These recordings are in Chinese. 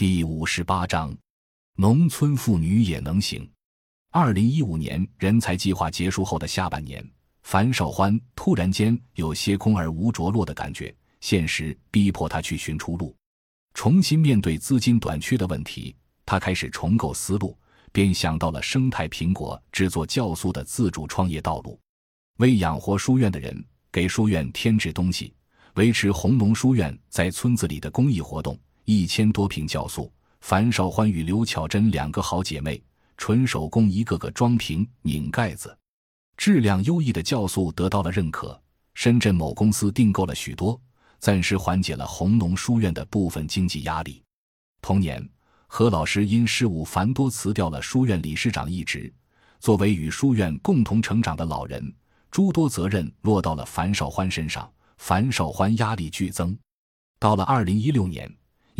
第五十八章，农村妇女也能行。二零一五年人才计划结束后的下半年，樊少欢突然间有些空而无着落的感觉，现实逼迫他去寻出路，重新面对资金短缺的问题。他开始重构思路，便想到了生态苹果制作酵素的自主创业道路。为养活书院的人，给书院添置东西，维持红农书院在村子里的公益活动。一千多瓶酵素，樊少欢与刘巧珍两个好姐妹，纯手工一个个装瓶、拧盖子，质量优异的酵素得到了认可。深圳某公司订购了许多，暂时缓解了红农书院的部分经济压力。同年，何老师因事务繁多辞掉了书院理事长一职。作为与书院共同成长的老人，诸多责任落到了樊少欢身上，樊少欢压力剧增。到了二零一六年。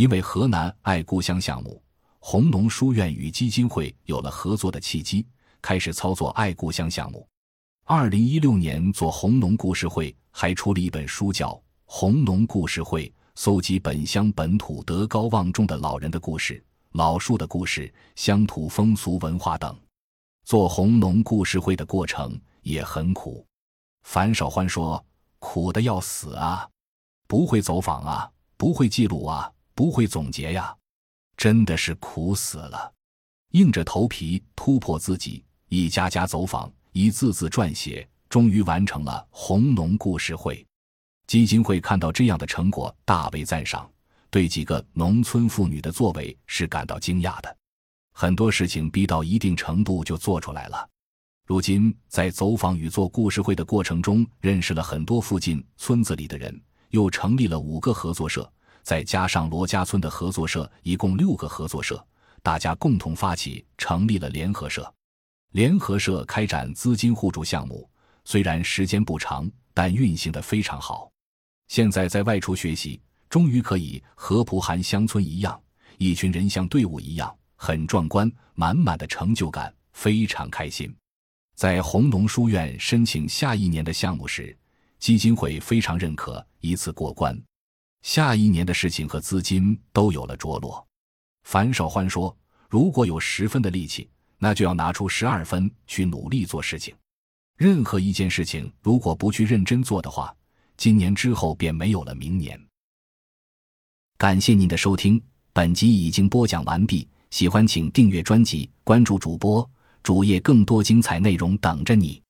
因为河南爱故乡项目，红农书院与基金会有了合作的契机，开始操作爱故乡项目。二零一六年做红农故事会，还出了一本书叫《红农故事会》，搜集本乡本土德高望重的老人的故事、老树的故事、乡土风俗文化等。做红农故事会的过程也很苦，樊少欢说：“苦的要死啊，不会走访啊，不会记录啊。”不会总结呀，真的是苦死了，硬着头皮突破自己，一家家走访，一字字撰写，终于完成了红农故事会。基金会看到这样的成果，大为赞赏，对几个农村妇女的作为是感到惊讶的。很多事情逼到一定程度就做出来了。如今在走访与做故事会的过程中，认识了很多附近村子里的人，又成立了五个合作社。再加上罗家村的合作社，一共六个合作社，大家共同发起成立了联合社。联合社开展资金互助项目，虽然时间不长，但运行的非常好。现在在外出学习，终于可以和蒲韩乡村一样，一群人像队伍一样，很壮观，满满的成就感，非常开心。在红农书院申请下一年的项目时，基金会非常认可，一次过关。下一年的事情和资金都有了着落，樊少欢说：“如果有十分的力气，那就要拿出十二分去努力做事情。任何一件事情，如果不去认真做的话，今年之后便没有了明年。”感谢您的收听，本集已经播讲完毕。喜欢请订阅专辑，关注主播主页，更多精彩内容等着你。